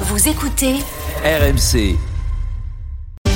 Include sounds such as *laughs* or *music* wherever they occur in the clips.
Vous écoutez RMC.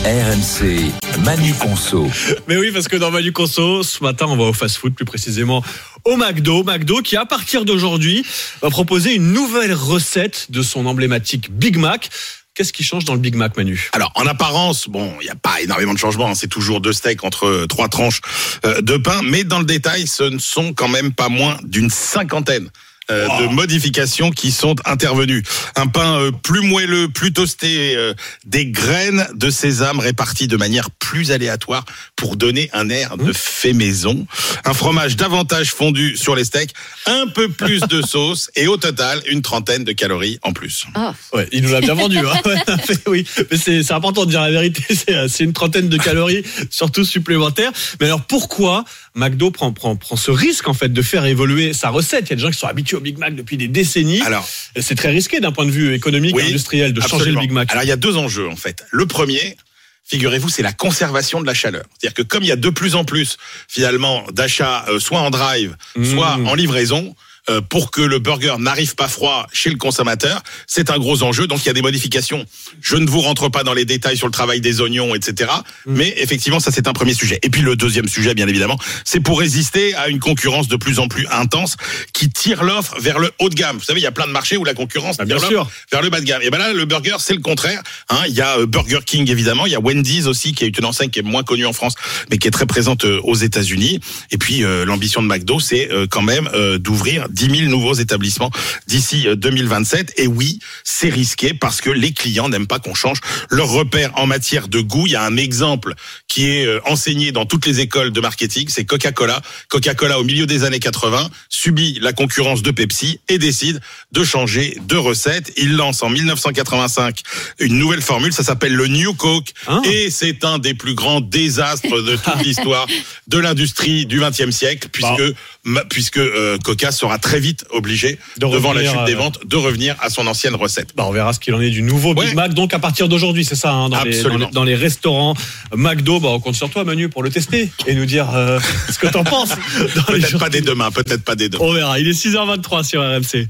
RMC, Manu Conso. Mais oui, parce que dans Manu Conso, ce matin, on va au fast-food, plus précisément au McDo. McDo qui, à partir d'aujourd'hui, va proposer une nouvelle recette de son emblématique Big Mac. Qu'est-ce qui change dans le Big Mac, Manu? Alors, en apparence, bon, il n'y a pas énormément de changements. hein. C'est toujours deux steaks entre euh, trois tranches euh, de pain. Mais dans le détail, ce ne sont quand même pas moins d'une cinquantaine. Euh, de modifications qui sont intervenues. Un pain euh, plus moelleux, plus toasté, euh, des graines de sésame réparties de manière plus aléatoire pour donner un air de fait maison. Un fromage davantage fondu sur les steaks, un peu plus de sauce et au total une trentaine de calories en plus. Ouais, il nous l'a bien vendu. Hein *laughs* oui, mais c'est important de dire la vérité. *laughs* C'est c'est une trentaine de calories, surtout supplémentaires. Mais alors pourquoi McDo prend, prend, prend ce risque en fait de faire évoluer sa recette? Il y a des gens qui sont habitués au Big Mac depuis des décennies. Alors, c'est très risqué d'un point de vue économique Oui, et industriel de changer le Big Mac. Alors il y a deux enjeux en fait. Le premier, figurez-vous, c'est la conservation de la chaleur. C'est-à-dire que comme il y a de plus en plus finalement d'achats, euh, soit en drive, soit Mmh. en livraison. Euh, Pour que le burger n'arrive pas froid chez le consommateur, c'est un gros enjeu. Donc il y a des modifications. Je ne vous rentre pas dans les détails sur le travail des oignons, etc. Mmh. Mais effectivement, ça c'est un premier sujet. Et puis le deuxième sujet, bien évidemment, c'est pour résister à une concurrence de plus en plus intense qui tire l'offre vers le haut de gamme. Vous savez, il y a plein de marchés où la concurrence Ah, bien tire sûr. vers le bas de gamme. Et ben là, le burger, c'est le contraire. Hein, il y a euh, Burger King évidemment, il y a Wendy's aussi, qui est une enseigne qui est moins connue en France, mais qui est très présente euh, aux États-Unis. Et puis euh, l'ambition de McDo, c'est euh, quand même euh, d'ouvrir 10 000 nouveaux établissements d'ici euh, 2027. Et oui, c'est risqué parce que les clients n'aiment pas qu'on change leur repère en matière de goût. Il y a un exemple qui est euh, enseigné dans toutes les écoles de marketing, c'est Coca-Cola. Coca-Cola, au milieu des années 80, subit la concurrence de Pepsi et décide de changer de recette. Il lance en 1985 une nouvelle formule, ça s'appelle le New Coke, Ah. et c'est un des plus grands désastres de toute *laughs* l'histoire de l'industrie du XXe siècle, puisque ma- puisque euh, Coca sera très vite obligé, De devant la chute des euh, ventes, de revenir à son ancienne recette. Bah, on verra ce qu'il en est du nouveau Big Ouais. Mac. Donc à partir d'aujourd'hui, c'est ça, hein, dans, les, dans, les, dans les restaurants McDo. Bah, on compte sur toi, Manu, pour le tester et nous dire euh, ce que t'en *laughs* penses. Peut-être pas dès demain, peut-être pas dès demain. On verra. Il est 6h23 sur RMC.